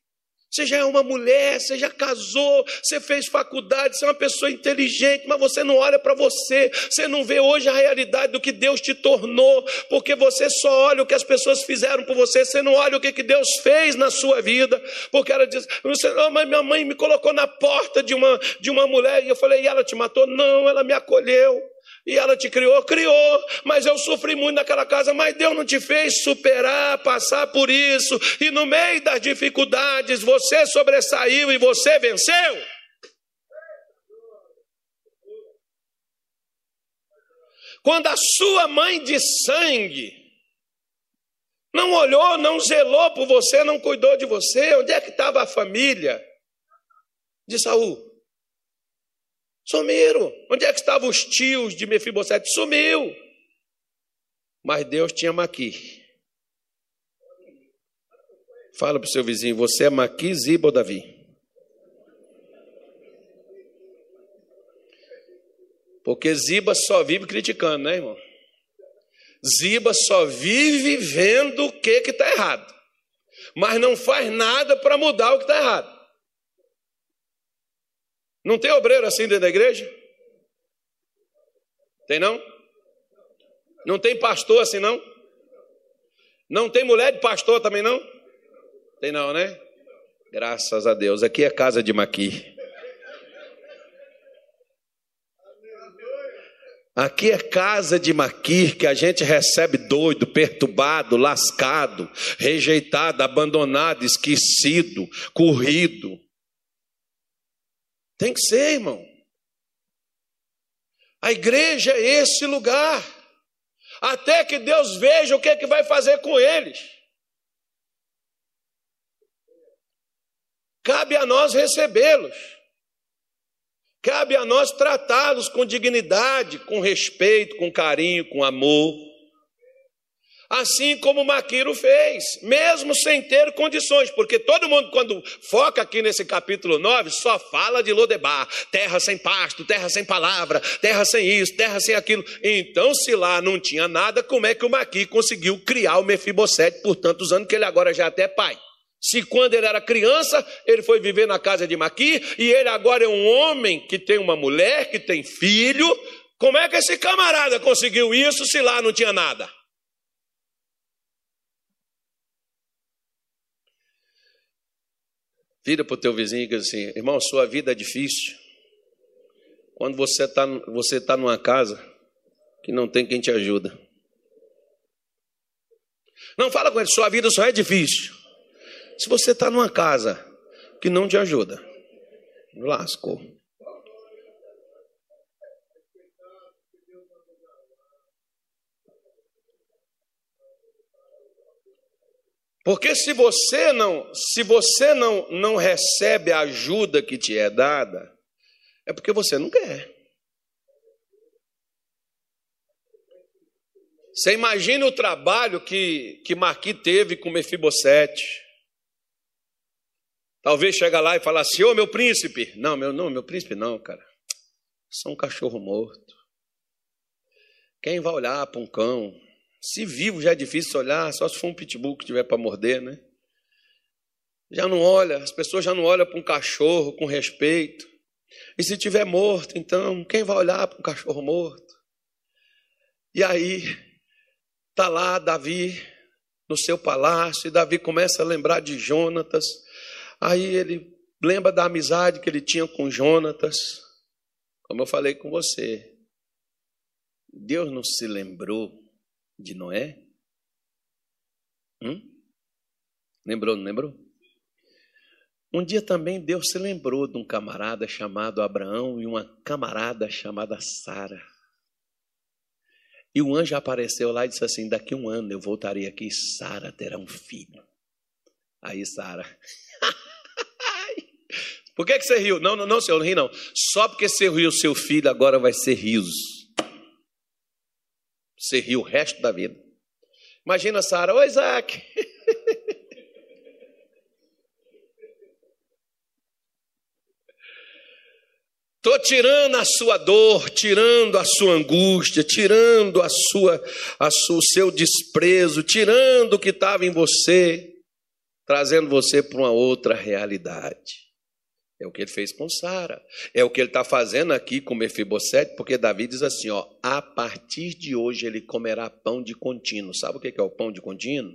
Você já é uma mulher, você já casou, você fez faculdade, você é uma pessoa inteligente, mas você não olha para você, você não vê hoje a realidade do que Deus te tornou, porque você só olha o que as pessoas fizeram por você, você não olha o que, que Deus fez na sua vida, porque ela diz, oh, mas minha mãe me colocou na porta de uma, de uma mulher, e eu falei, e ela te matou? Não, ela me acolheu. E ela te criou? Criou, mas eu sofri muito naquela casa. Mas Deus não te fez superar, passar por isso. E no meio das dificuldades, você sobressaiu e você venceu. Quando a sua mãe de sangue não olhou, não zelou por você, não cuidou de você, onde é que estava a família de Saul? Sumiram. Onde é que estavam os tios de Mefibosete? Sumiu. Mas Deus tinha Maqui. Fala para o seu vizinho, você é Maqui, Ziba ou Davi? Porque Ziba só vive criticando, né, irmão? Ziba só vive vendo o que está errado. Mas não faz nada para mudar o que está errado. Não tem obreiro assim dentro da igreja? Tem não? Não tem pastor assim não? Não tem mulher de pastor também não? Tem não, né? Graças a Deus. Aqui é casa de Maqui. Aqui é casa de Maquir que a gente recebe doido, perturbado, lascado, rejeitado, abandonado, esquecido, corrido. Tem que ser, irmão. A igreja é esse lugar. Até que Deus veja o que, é que vai fazer com eles. Cabe a nós recebê-los. Cabe a nós tratá-los com dignidade, com respeito, com carinho, com amor assim como Maquiro fez, mesmo sem ter condições, porque todo mundo, quando foca aqui nesse capítulo 9, só fala de Lodebar, terra sem pasto, terra sem palavra, terra sem isso, terra sem aquilo. Então, se lá não tinha nada, como é que o Maqui conseguiu criar o Mefibosete por tantos anos, que ele agora já é até é pai? Se quando ele era criança, ele foi viver na casa de Maqui, e ele agora é um homem que tem uma mulher, que tem filho, como é que esse camarada conseguiu isso se lá não tinha nada? Vira para o teu vizinho e diz assim: irmão, sua vida é difícil. Quando você está você tá numa casa que não tem quem te ajuda. Não fala com ele, sua vida só é difícil. Se você está numa casa que não te ajuda, lascou. Porque se você não, se você não, não recebe a ajuda que te é dada, é porque você não quer. Você imagina o trabalho que, que Marqui teve com Mefibosete. Talvez chega lá e fala assim, ô meu príncipe. Não, meu, não, meu príncipe não, cara. Sou um cachorro morto. Quem vai olhar para um cão? Se vivo já é difícil olhar, só se for um pitbull que tiver para morder, né? Já não olha, as pessoas já não olham para um cachorro com respeito. E se tiver morto, então, quem vai olhar para um cachorro morto? E aí, tá lá Davi no seu palácio, e Davi começa a lembrar de Jonatas. Aí ele lembra da amizade que ele tinha com Jonatas. Como eu falei com você, Deus não se lembrou de Noé? Hum? Lembrou, não lembrou? Um dia também Deus se lembrou de um camarada chamado Abraão e uma camarada chamada Sara. E o anjo apareceu lá e disse assim: Daqui um ano eu voltarei aqui e Sara terá um filho. Aí Sara. Por que, que você riu? Não, não, não, senhor, não ri não. Só porque você riu, seu filho agora vai ser riso. Você riu o resto da vida. Imagina Sara, oi Isaac. Estou tirando a sua dor, tirando a sua angústia, tirando a sua, a sua, o seu desprezo, tirando o que estava em você, trazendo você para uma outra realidade. É o que ele fez com Sara. É o que ele está fazendo aqui com Mefibosete, porque Davi diz assim: ó, a partir de hoje ele comerá pão de contínuo. Sabe o que é o pão de contínuo?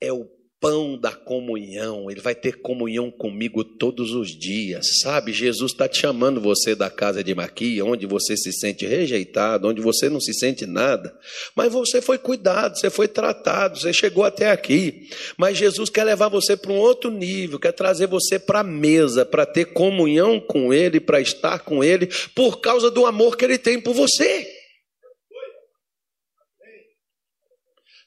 É o pão da comunhão, ele vai ter comunhão comigo todos os dias, sabe? Jesus está te chamando você da casa de Maquia, onde você se sente rejeitado, onde você não se sente nada, mas você foi cuidado, você foi tratado, você chegou até aqui, mas Jesus quer levar você para um outro nível, quer trazer você para a mesa, para ter comunhão com Ele, para estar com Ele, por causa do amor que Ele tem por você.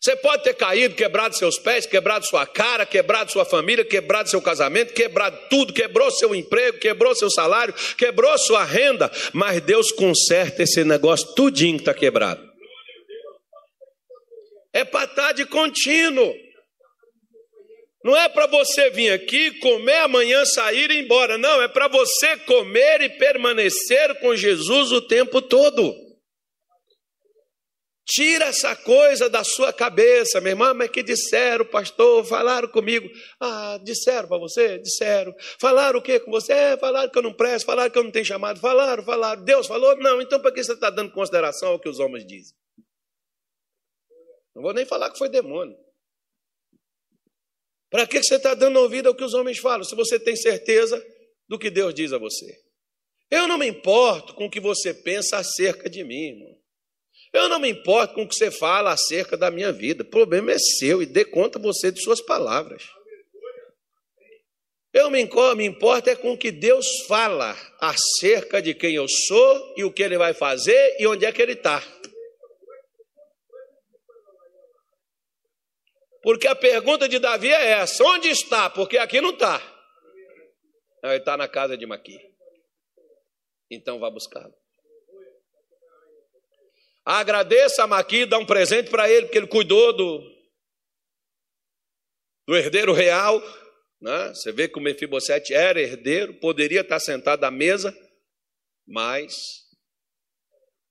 Você pode ter caído, quebrado seus pés, quebrado sua cara, quebrado sua família, quebrado seu casamento, quebrado tudo, quebrou seu emprego, quebrou seu salário, quebrou sua renda, mas Deus conserta esse negócio tudinho que está quebrado. É para estar tá de contínuo. Não é para você vir aqui, comer amanhã, sair e ir embora. Não, é para você comer e permanecer com Jesus o tempo todo. Tira essa coisa da sua cabeça, meu irmão, mas que disseram, pastor, falaram comigo. Ah, disseram para você? Disseram. Falaram o que com você? É, falaram que eu não presto, falaram que eu não tenho chamado. Falaram, falaram. Deus falou? Não, então para que você está dando consideração ao que os homens dizem? Não vou nem falar que foi demônio. Para que você está dando ouvido ao que os homens falam, se você tem certeza do que Deus diz a você? Eu não me importo com o que você pensa acerca de mim, irmão. Eu não me importo com o que você fala acerca da minha vida. O problema é seu e dê conta você de suas palavras. Eu me, importo é com o que Deus fala acerca de quem eu sou e o que Ele vai fazer e onde é que Ele está. Porque a pergunta de Davi é essa: onde está? Porque aqui não está. Ele está na casa de Maqui. Então vá buscá-lo. Agradeça a Maqui, dá um presente para ele, porque ele cuidou do, do herdeiro real. Né? Você vê que o Mefibosete era herdeiro, poderia estar sentado à mesa, mas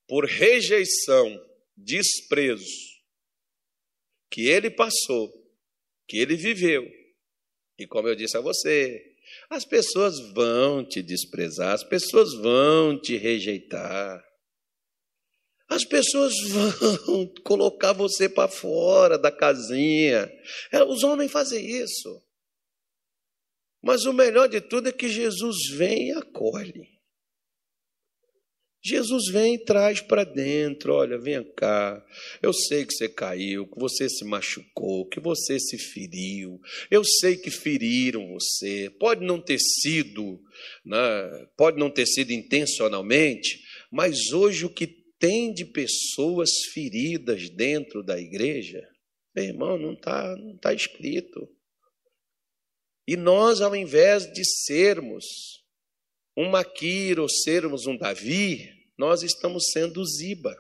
por rejeição, desprezo que ele passou, que ele viveu, e como eu disse a você, as pessoas vão te desprezar, as pessoas vão te rejeitar. As pessoas vão colocar você para fora da casinha. É, os homens fazem isso. Mas o melhor de tudo é que Jesus vem e acolhe. Jesus vem e traz para dentro, olha, vem cá. Eu sei que você caiu, que você se machucou, que você se feriu. Eu sei que feriram você. Pode não ter sido, né? pode não ter sido intencionalmente, mas hoje o que tem de pessoas feridas dentro da igreja, meu irmão, não está não tá escrito. E nós, ao invés de sermos um Maquir ou sermos um Davi, nós estamos sendo Ziba.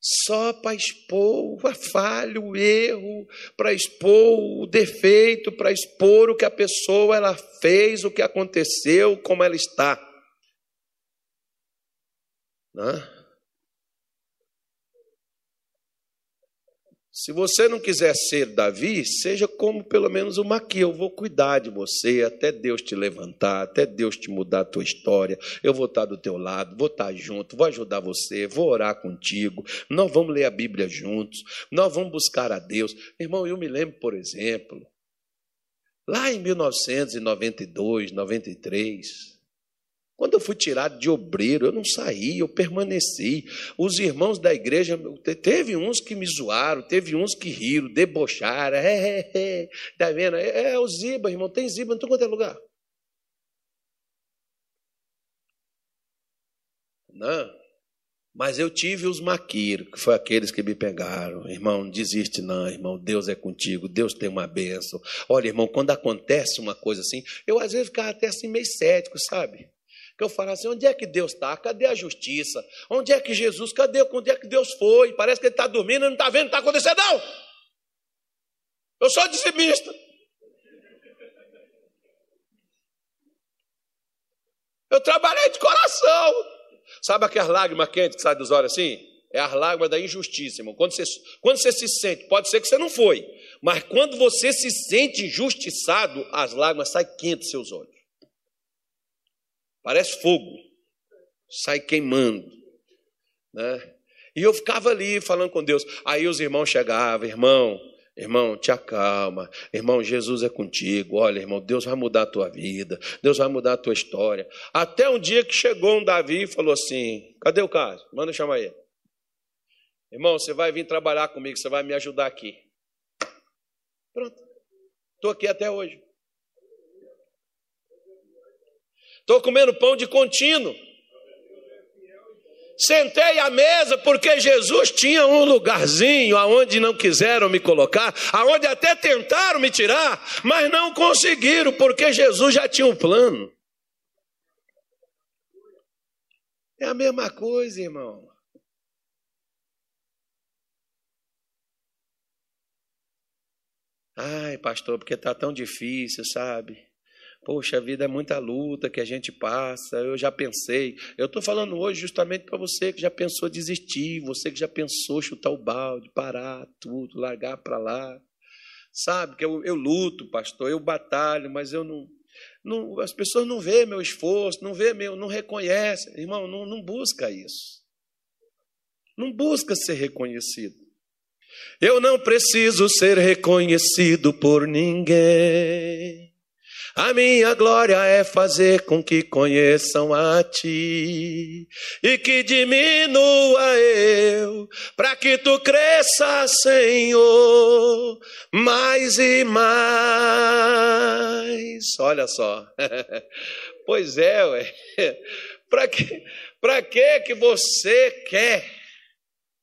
Só para expor a falha, o erro, para expor o defeito, para expor o que a pessoa ela fez, o que aconteceu, como ela está. Não? Se você não quiser ser Davi, seja como pelo menos o Maqui. Eu vou cuidar de você até Deus te levantar, até Deus te mudar a tua história. Eu vou estar do teu lado, vou estar junto, vou ajudar você, vou orar contigo. Nós vamos ler a Bíblia juntos, nós vamos buscar a Deus. Irmão, eu me lembro, por exemplo, lá em 1992, 93, quando eu fui tirado de obreiro, eu não saí, eu permaneci. Os irmãos da igreja, teve uns que me zoaram, teve uns que riram, debocharam. É, é, é. Tá vendo? É, é o Ziba, irmão, tem Ziba em todo quanto é lugar. Não. Mas eu tive os maquiros, que foi aqueles que me pegaram. Irmão, não desiste não, irmão. Deus é contigo, Deus tem uma bênção. Olha, irmão, quando acontece uma coisa assim, eu às vezes ficava até assim meio cético, sabe? Que eu falo assim: onde é que Deus está? Cadê a justiça? Onde é que Jesus? Cadê? Onde é que Deus foi? Parece que ele está dormindo e não está vendo o que está acontecendo, não. Eu sou dizimista. Eu trabalhei de coração. Sabe aquelas lágrimas quentes que saem dos olhos assim? É as lágrimas da injustiça, irmão. Quando você, quando você se sente, pode ser que você não foi, mas quando você se sente injustiçado, as lágrimas saem quentes dos seus olhos. Parece fogo, sai queimando. Né? E eu ficava ali falando com Deus. Aí os irmãos chegavam, irmão, Irmão, te acalma. Irmão, Jesus é contigo. Olha, irmão, Deus vai mudar a tua vida. Deus vai mudar a tua história. Até um dia que chegou um Davi e falou assim: Cadê o caso? Manda chamar ele. Irmão, você vai vir trabalhar comigo, você vai me ajudar aqui. Pronto. Estou aqui até hoje. Estou comendo pão de contínuo. Sentei à mesa porque Jesus tinha um lugarzinho aonde não quiseram me colocar, aonde até tentaram me tirar, mas não conseguiram porque Jesus já tinha um plano. É a mesma coisa, irmão. Ai, pastor, porque está tão difícil, sabe? Poxa, vida é muita luta que a gente passa. Eu já pensei. Eu estou falando hoje justamente para você que já pensou desistir, você que já pensou chutar o balde, parar tudo, largar para lá. Sabe que eu, eu luto, pastor, eu batalho, mas eu não, não, as pessoas não vê meu esforço, não vê meu, não reconhecem. Irmão, não, não busca isso. Não busca ser reconhecido. Eu não preciso ser reconhecido por ninguém. A minha glória é fazer com que conheçam a ti e que diminua eu, para que tu cresça, Senhor, mais e mais. Olha só. pois é, ué. Para que, para que que você quer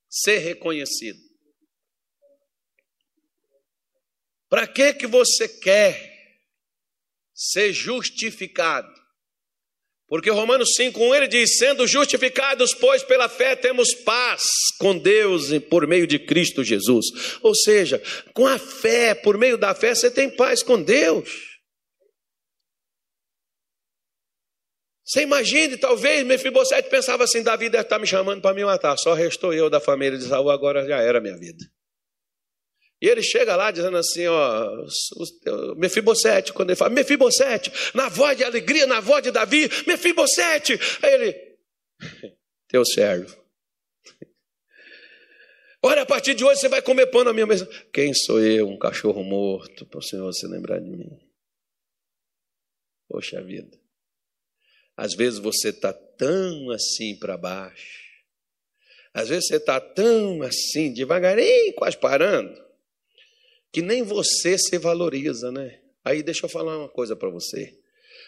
ser reconhecido? Para que que você quer ser justificado. Porque Romanos 5,1 ele diz: sendo justificados, pois pela fé temos paz com Deus por meio de Cristo Jesus. Ou seja, com a fé, por meio da fé, você tem paz com Deus. Você imagine, talvez Mefibosete pensava assim: Davi deve estar me chamando para me matar, só restou eu da família de Saul, agora já era minha vida. E ele chega lá dizendo assim, ó, Mefibosete, quando ele fala, Mefibosete, na voz de alegria, na voz de Davi, Mefibosete. Aí ele, teu servo. Olha, a partir de hoje você vai comer pão na minha mesa. Quem sou eu, um cachorro morto, para o Senhor se lembrar de mim? Poxa vida. Às vezes você está tão assim para baixo. Às vezes você está tão assim, devagarinho, quase parando que nem você se valoriza, né? Aí deixa eu falar uma coisa para você.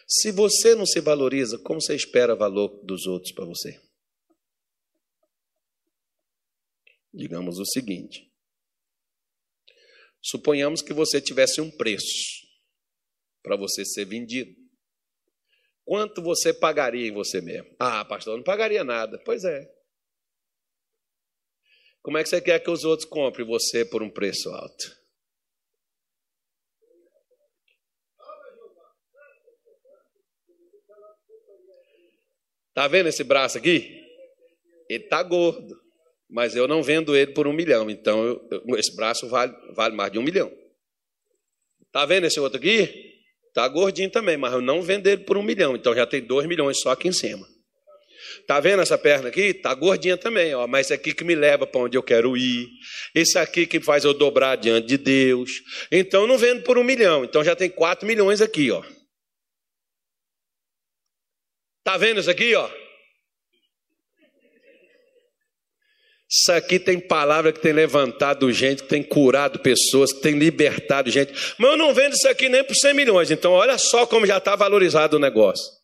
Se você não se valoriza, como você espera valor dos outros para você? Digamos o seguinte: suponhamos que você tivesse um preço para você ser vendido. Quanto você pagaria em você mesmo? Ah, pastor, não pagaria nada. Pois é. Como é que você quer que os outros comprem você por um preço alto? Tá vendo esse braço aqui? Ele tá gordo, mas eu não vendo ele por um milhão. Então eu, esse braço vale, vale mais de um milhão. Tá vendo esse outro aqui? Tá gordinho também, mas eu não vendo ele por um milhão. Então já tem dois milhões só aqui em cima. Tá vendo essa perna aqui? Tá gordinha também, ó. Mas esse aqui que me leva para onde eu quero ir. Esse aqui que faz eu dobrar diante de Deus. Então não vendo por um milhão. Então já tem quatro milhões aqui, ó. Está vendo isso aqui, ó? Isso aqui tem palavra que tem levantado gente, que tem curado pessoas, que tem libertado gente. Mas eu não vendo isso aqui nem por 100 milhões. Então, olha só como já está valorizado o negócio.